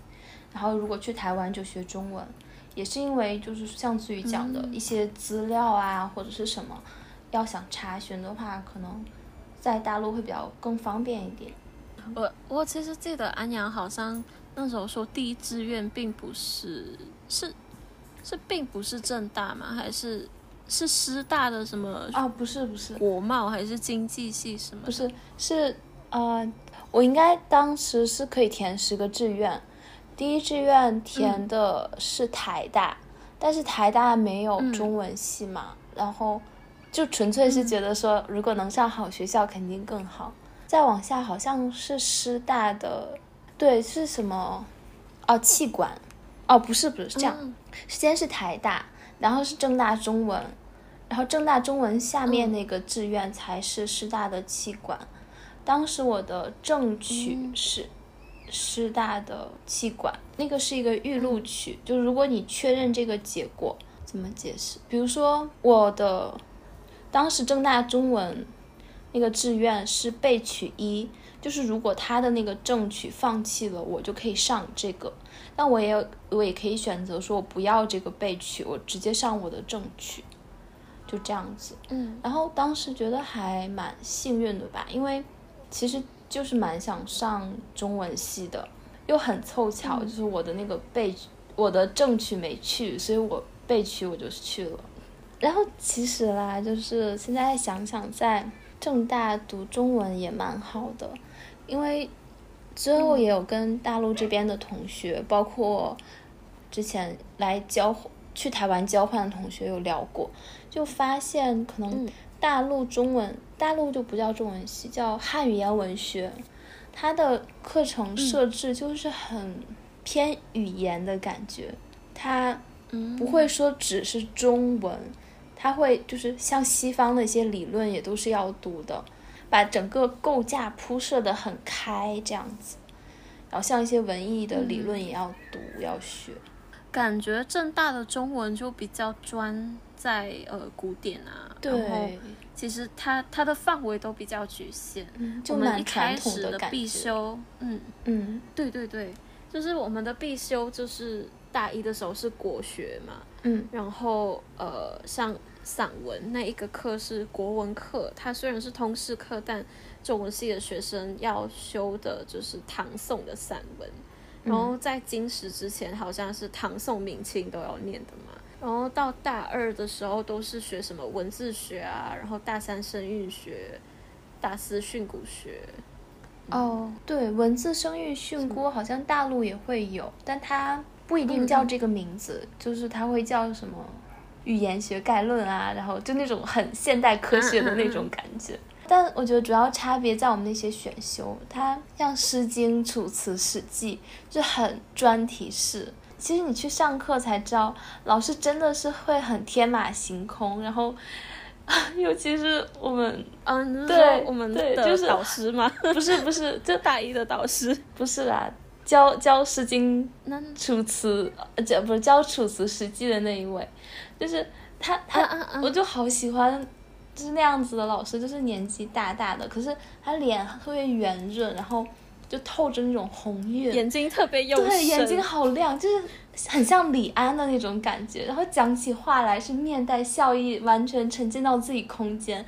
然后如果去台湾就学中文，也是因为就是像子宇讲的一些资料啊或者是什么，要想查询的话，可能在大陆会比较更方便一点。我我其实记得安阳好像那时候说第一志愿并不是是是并不是正大吗？还是是师大的什么？啊，不是不是国贸还是经济系什么？不是是呃，我应该当时是可以填十个志愿，第一志愿填的是台大，但是台大没有中文系嘛，然后就纯粹是觉得说如果能上好学校肯定更好。再往下好像是师大的，对，是什么？哦，气管，哦，不是，不是这样，先是台大，然后是正大中文，然后正大中文下面那个志愿才是师大的气管。当时我的正取是师大的气管，那个是一个预录取，就如果你确认这个结果，怎么解释？比如说我的当时正大中文。那个志愿是备取一，就是如果他的那个正取放弃了，我就可以上这个。那我也我也可以选择说，我不要这个备取，我直接上我的正取，就这样子。嗯。然后当时觉得还蛮幸运的吧，因为其实就是蛮想上中文系的，又很凑巧，就是我的那个备我的正取没去，所以我备取我就去了。然后其实啦，就是现在想想在。正大读中文也蛮好的，因为之后也有跟大陆这边的同学，包括之前来交去台湾交换的同学有聊过，就发现可能大陆中文，大陆就不叫中文系，叫汉语言文学，它的课程设置就是很偏语言的感觉，它不会说只是中文，它会就是像西方的一些理论也都是要读的，把整个构架铺设的很开这样子，然后像一些文艺的理论也要读要学。感觉正大的中文就比较专在呃古典啊，然后其实它它的范围都比较局限。就蛮传统的必修，嗯嗯，对对对，就是我们的必修就是大一的时候是国学嘛，嗯，然后呃像散文那一个课是国文课，它虽然是通识课，但中文系的学生要修的就是唐宋的散文。然后在金石之前，好像是唐宋明清都要念的嘛。然后到大二的时候，都是学什么文字学啊，然后大三声韵学，大四训诂学。哦，对，文字声韵训诂好像大陆也会有，但它不一定叫这个名字，就是它会叫什么语言学概论啊，然后就那种很现代科学的那种感觉。但我觉得主要差别在我们那些选修，它像《诗经》《楚辞》《史记》就很专题式。其实你去上课才知道，老师真的是会很天马行空。然后，*laughs* 尤其是我们，嗯，对，我们的就是导师吗？*laughs* 不是不是，就大一的导师，不是啦，教教《诗经》《楚辞》这不是教《楚辞》《史记》的那一位，就是他他，我就好喜欢。就是那样子的老师，就是年纪大大的，可是他脸特别圆润，然后就透着那种红晕，眼睛特别幼对，眼睛好亮，就是很像李安的那种感觉。然后讲起话来是面带笑意，完全沉浸到自己空间。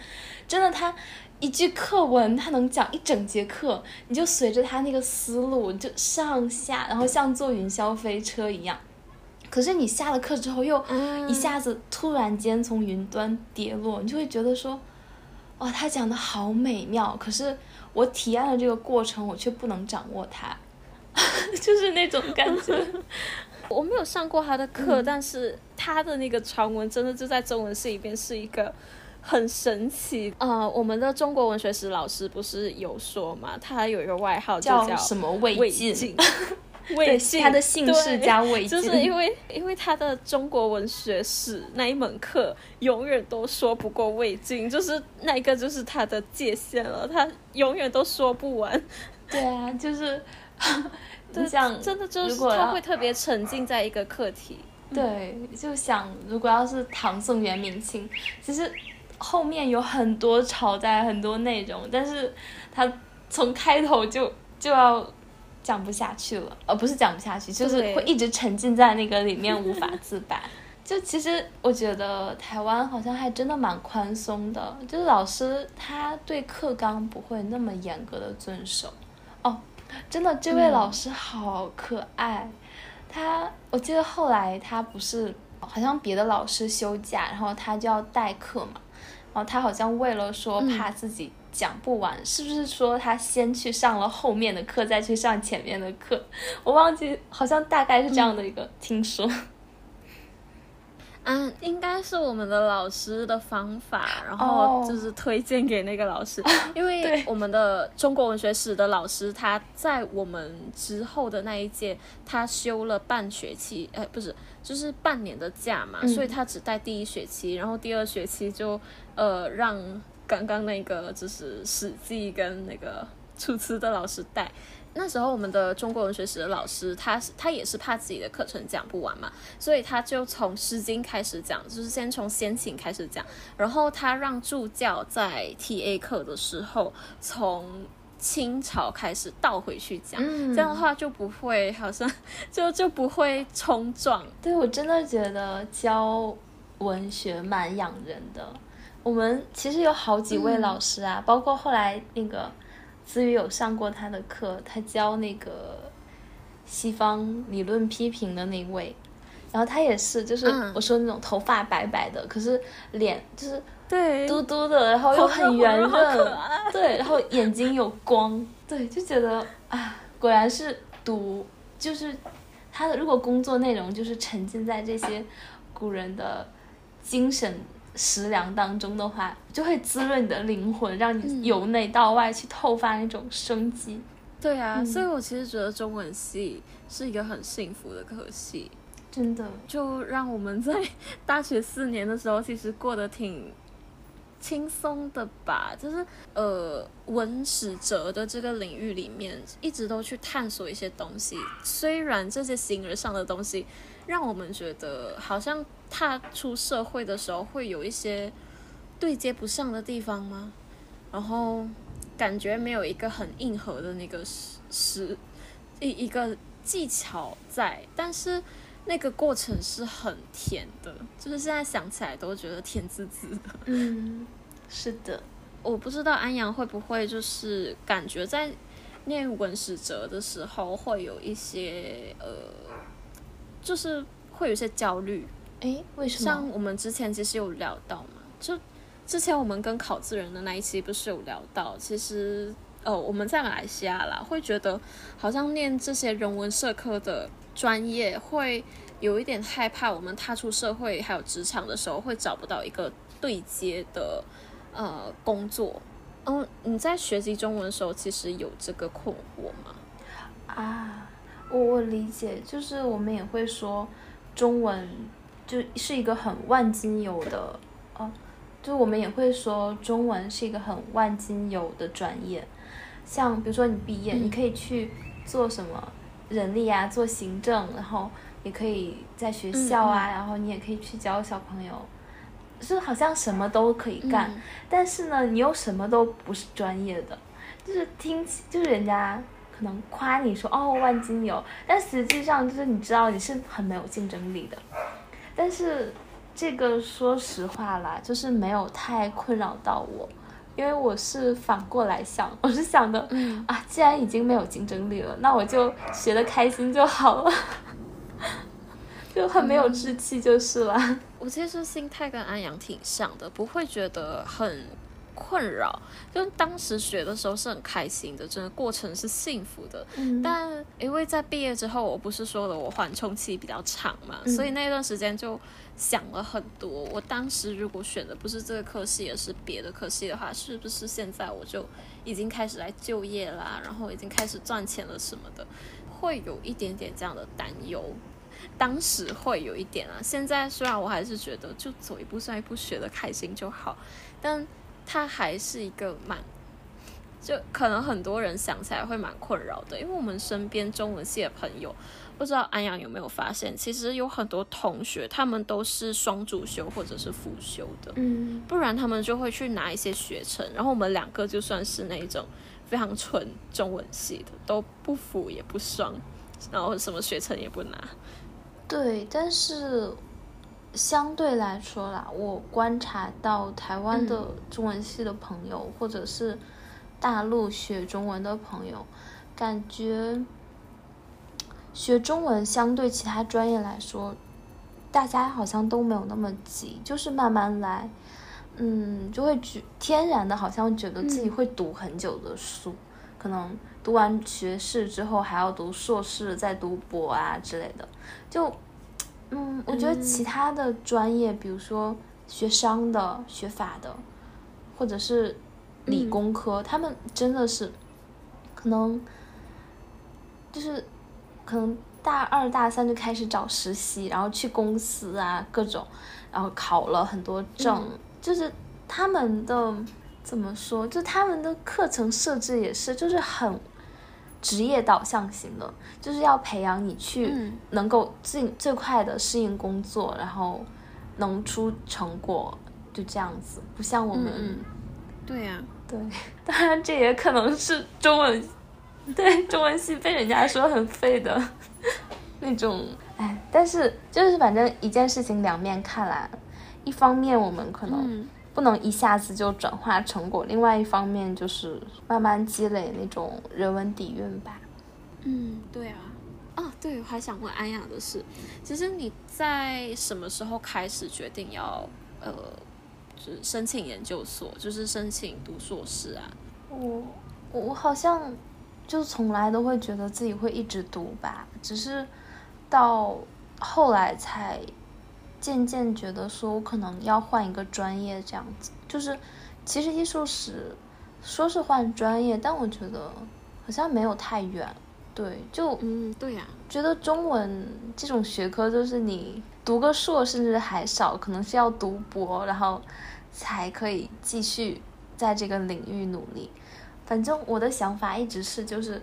真的，他一句课文他能讲一整节课，你就随着他那个思路就上下，然后像坐云霄飞车一样。可是你下了课之后，又一下子突然间从云端跌落，你就会觉得说，哇，他讲的好美妙。可是我体验了这个过程，我却不能掌握它，*laughs* 就是那种感觉。*laughs* 我没有上过他的课，但是他的那个传闻真的就在中文系里边是一个很神奇。呃，我们的中国文学史老师不是有说嘛，他有一个外号就叫什么魏晋。魏晋，*laughs* 他的姓氏加魏晋，就是因为因为他的中国文学史那一门课永远都说不过魏晋，就是那一个就是他的界限了，他永远都说不完。对啊，就是 *laughs* 真的就是他会特别沉浸在一个课题。对，就想如果要是唐宋元明清，其实后面有很多朝代很多内容，但是他从开头就就要。讲不下去了，呃，不是讲不下去，就是会一直沉浸在那个里面无法自拔。*laughs* 就其实我觉得台湾好像还真的蛮宽松的，就是老师他对课纲不会那么严格的遵守。哦，真的，这位老师好可爱。他我记得后来他不是好像别的老师休假，然后他就要代课嘛，然后他好像为了说怕自己。讲不完，是不是说他先去上了后面的课，再去上前面的课？我忘记，好像大概是这样的一个听说。*laughs* 嗯，应该是我们的老师的方法，然后就是推荐给那个老师，*laughs* 因为我们的中国文学史的老师，他在我们之后的那一届，他修了半学期，呃，不是，就是半年的假嘛，所以他只带第一学期，然后第二学期就呃让。刚刚那个就是《史记》跟那个《楚辞》的老师带，那时候我们的中国文学史的老师，他是他也是怕自己的课程讲不完嘛，所以他就从《诗经》开始讲，就是先从先秦开始讲，然后他让助教在 T A 课的时候从清朝开始倒回去讲，这样的话就不会好像 *laughs* 就就不会冲撞。对我真的觉得教文学蛮养人的。我们其实有好几位老师啊，包括后来那个子宇有上过他的课，他教那个西方理论批评的那位，然后他也是，就是我说那种头发白白的，可是脸就是对。嘟嘟的，然后又很圆润，对，然后眼睛有光，对，就觉得啊，果然是读，就是他的如果工作内容就是沉浸在这些古人的精神。食粮当中的话，就会滋润你的灵魂，让你由内到外去透发那种生机。对啊，嗯。所以我其实觉得中文系是一个很幸福的科系，真的，就让我们在 *laughs* 大学四年的时候，其实过得挺轻松的吧。就是呃，文史哲的这个领域里面，一直都去探索一些东西。虽然这些形而上的东西，让我们觉得好像踏出社会的时候会有一些对接不上的地方吗？然后感觉没有一个很硬核的那个实实一一个技巧在，但是那个过程是很甜的，就是现在想起来都觉得甜滋滋的。嗯，是的，我不知道安阳会不会就是感觉在念文史哲的时候会有一些呃，就是会有一些焦虑，诶，为什么？像我们之前其实有聊到嘛，就之前我们跟考字人的那一期不是有聊到，其实呃我们在马来西亚啦，会觉得好像念这些人文社科的专业会有一点害怕，我们踏出社会还有职场的时候会找不到一个对接的呃工作。嗯，你在学习中文的时候，其实有这个困惑吗？啊，我我理解，就是我们也会说中文就是一个很万金油的，哦，就我们也会说中文是一个很万金油的专业。像比如说你毕业，嗯你可以去做什么人力啊，做行政，然后也可以在学校啊，然后你也可以去教小朋友，就好像什么都可以干。嗯但是呢，你又什么都不是专业的，就是听起就是人家可能夸你说哦万金油，但实际上就是你知道你是很没有竞争力的。但是这个说实话啦，就是没有太困扰到我，因为我是反过来想，我是想的嗯啊，既然已经没有竞争力了，那我就学的开心就好了，*laughs* 就很没有志气就是了。我其实心态跟安阳挺像的，不会觉得很困扰。就当时学的时候是很开心的，整个过程是幸福的。嗯但因为在毕业之后，我不是说了我缓冲期比较长嘛，嗯所以那段时间就想了很多。我当时如果选的不是这个科系，而是别的科系的话，是不是现在我就已经开始来就业啦，然后已经开始赚钱了什么的，会有一点点这样的担忧。当时会有一点啊，现在虽然我还是觉得就走一步算一步，学的开心就好，但它还是一个蛮，就可能很多人想起来会蛮困扰的，因为我们身边中文系的朋友，不知道安阳有没有发现，其实有很多同学他们都是双主修或者是辅修的，嗯。不然他们就会去拿一些学程，然后我们两个就算是那种非常纯中文系的，都不辅也不双，然后什么学程也不拿。对，但是相对来说啦，我观察到台湾的中文系的朋友，或者是大陆学中文的朋友，感觉学中文相对其他专业来说，大家好像都没有那么急，就是慢慢来。嗯，就会觉天然的，好像觉得自己会读很久的书，可能读完学士之后还要读硕士，再读博啊之类的。就，嗯，我觉得其他的专业，比如说学商的、学法的，或者是理工科，他们真的是可能就是可能大二大三就开始找实习，然后去公司啊各种，然后考了很多证，就是他们的怎么说，就他们的课程设置也是就是很职业导向型的，就是要培养你去嗯。能够尽最快的适应工作，然后能出成果，就这样子，不像我们。嗯对呀、对，当然这也可能是中文，对中文系被人家说很废的 *laughs* 那种，哎，但是就是反正一件事情两面看啦，一方面我们可能嗯不能一下子就转化成果，另外一方面就是慢慢积累那种人文底蕴吧。嗯，对啊。啊，对，我还想问安雅的是，其实你在什么时候开始决定要呃，就是申请研究所，就是申请读硕士啊？我我好像就从来都会觉得自己会一直读吧，只是到后来才渐渐觉得说我可能要换一个专业这样子。就是其实艺术史说是换专业，但我觉得好像没有太远。对，就嗯，对呀，觉得中文这种学科就是你读个硕甚至还少，可能是要读博，然后才可以继续在这个领域努力。反正我的想法一直是，就是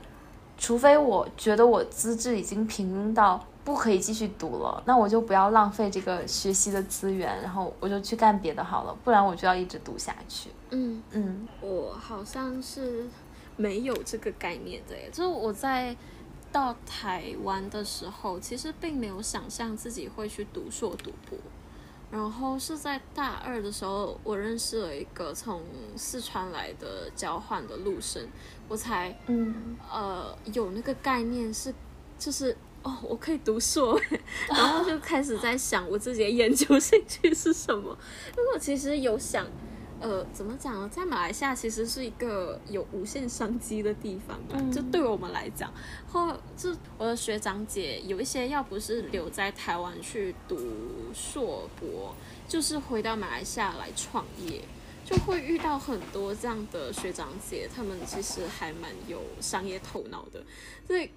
除非我觉得我资质已经平庸到不可以继续读了，那我就不要浪费这个学习的资源，然后我就去干别的好了，不然我就要一直读下去。嗯嗯，我好像是。没有这个概念的耶，就是我在到台湾的时候，其实并没有想象自己会去读硕读博，然后是在大二的时候，我认识了一个从四川来的交换的陆生，我才嗯呃有那个概念是就是哦我可以读硕，*laughs* 然后就开始在想我自己的研究兴趣是什么，因为我其实有想。呃，怎么讲呢？在马来西亚其实是一个有无限商机的地方吧。就对我们来讲，或就我的学长姐有一些，要不是留在台湾去读硕博，就是回到马来西亚来创业，就会遇到很多这样的学长姐，他们其实还蛮有商业头脑的。所以，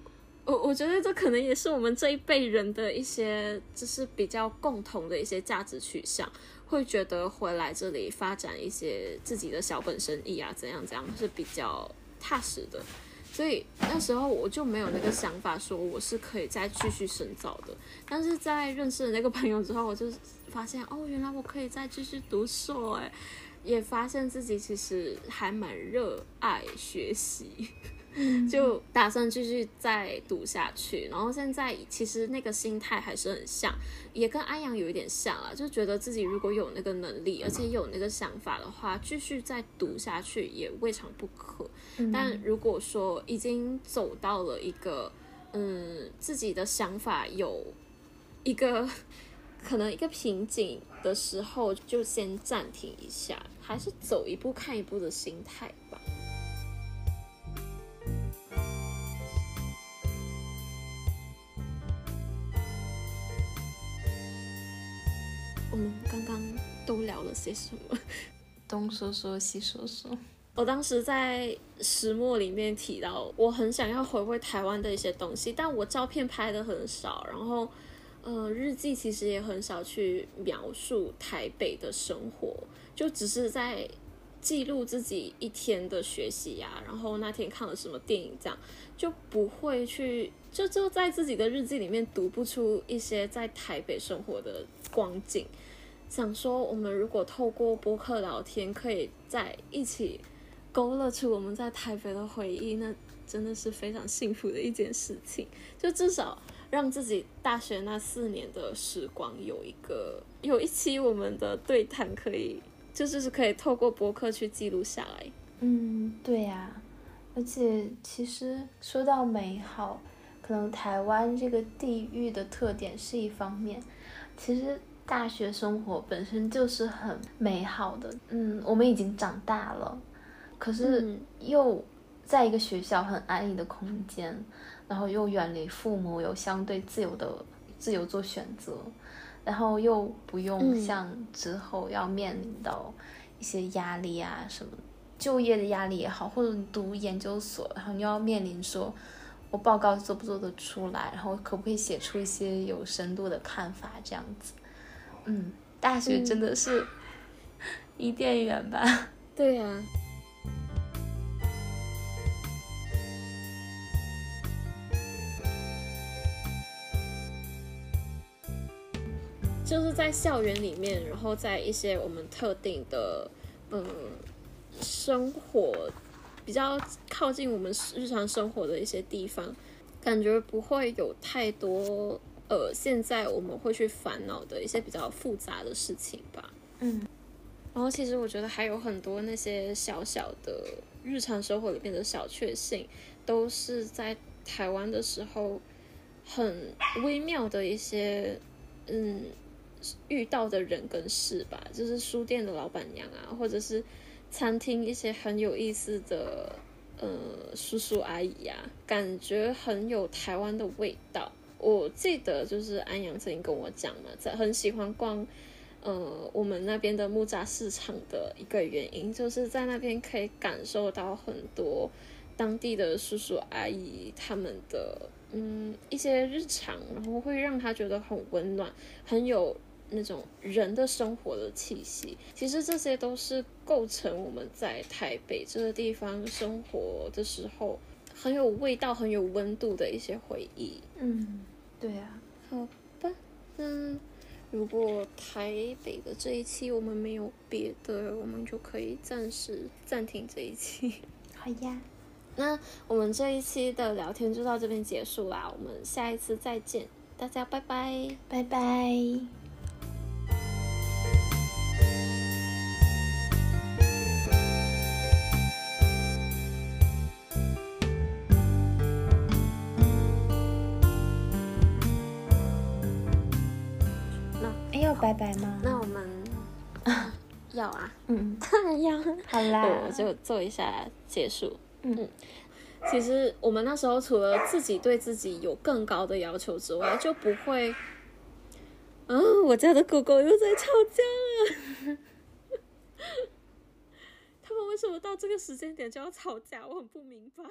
我我觉得这可能也是我们这一辈人的一些，就是比较共同的一些价值取向。会觉得回来这里发展一些自己的小本生意啊，怎样怎样是比较踏实的，所以那时候我就没有那个想法说我是可以再继续深造的。但是在认识了那个朋友之后，我就发现哦，原来我可以再继续读硕，哎，也发现自己其实还蛮热爱学习。就打算继续再读下去，然后现在其实那个心态还是很像，也跟安阳有一点像啊，就觉得自己如果有那个能力，而且有那个想法的话，继续再读下去也未尝不可。但如果说已经走到了一个，嗯，自己的想法有一个可能一个瓶颈的时候，就先暂停一下，还是走一步看一步的心态吧。们刚刚都聊了些什么？东说说西说说。我当时在石墨里面提到，我很想要回味台湾的一些东西，但我照片拍的很少，然后，呃，日记其实也很少去描述台北的生活，就只是在记录自己一天的学习呀，然后那天看了什么电影，这样就不会去，就就在自己的日记里面读不出一些在台北生活的光景。想说，我们如果透过播客聊天，可以在一起勾勒出我们在台北的回忆，那真的是非常幸福的一件事情。就至少让自己大学那四年的时光有一个有一期我们的对谈，可以就是是可以透过博客去记录下来。嗯，对呀。而且其实说到美好，可能台湾这个地域的特点是一方面，其实。大学生活本身就是很美好的，嗯，我们已经长大了，可是又在一个学校很安逸的空间，然后又远离父母，有相对自由的自由做选择，然后又不用像之后要面临到一些压力啊什么就业的压力也好，或者你读研究所，然后你要面临说我报告做不做得出来，然后可不可以写出一些有深度的看法这样子。嗯，大学真的是伊甸园吧？对呀，就是在校园里面，然后在一些我们特定的嗯生活比较靠近我们日常生活的一些地方，感觉不会有太多。呃，现在我们会去烦恼的一些比较复杂的事情吧。嗯，然后其实我觉得还有很多那些小小的日常生活里面的小确幸，都是在台湾的时候很微妙的一些嗯遇到的人跟事吧。就是书店的老板娘啊，或者是餐厅一些很有意思的呃叔叔阿姨呀，感觉很有台湾的味道。我记得就是安阳曾经跟我讲嘛，在很喜欢逛，呃，我们那边的木栅市场的一个原因，就是在那边可以感受到很多当地的叔叔阿姨他们的嗯一些日常，然后会让他觉得很温暖，很有那种人的生活的气息。其实这些都是构成我们在台北这个地方生活的时候很有味道、很有温度的一些回忆。嗯，对啊、好吧，那如果台北的这一期我们没有别的，我们就可以暂时暂停这一期。好呀，*laughs* 那我们这一期的聊天就到这边结束啦，我们下一次再见，大家拜拜。拜拜。拜拜吗？那我们 *laughs* 要啊，嗯，当 *laughs* 然要。好啦，我就做一下结束。嗯其实我们那时候除了自己对自己有更高的要求之外，就不会。啊，我家的狗狗又在吵架了。*laughs* 他们为什么到这个时间点就要吵架？我很不明白。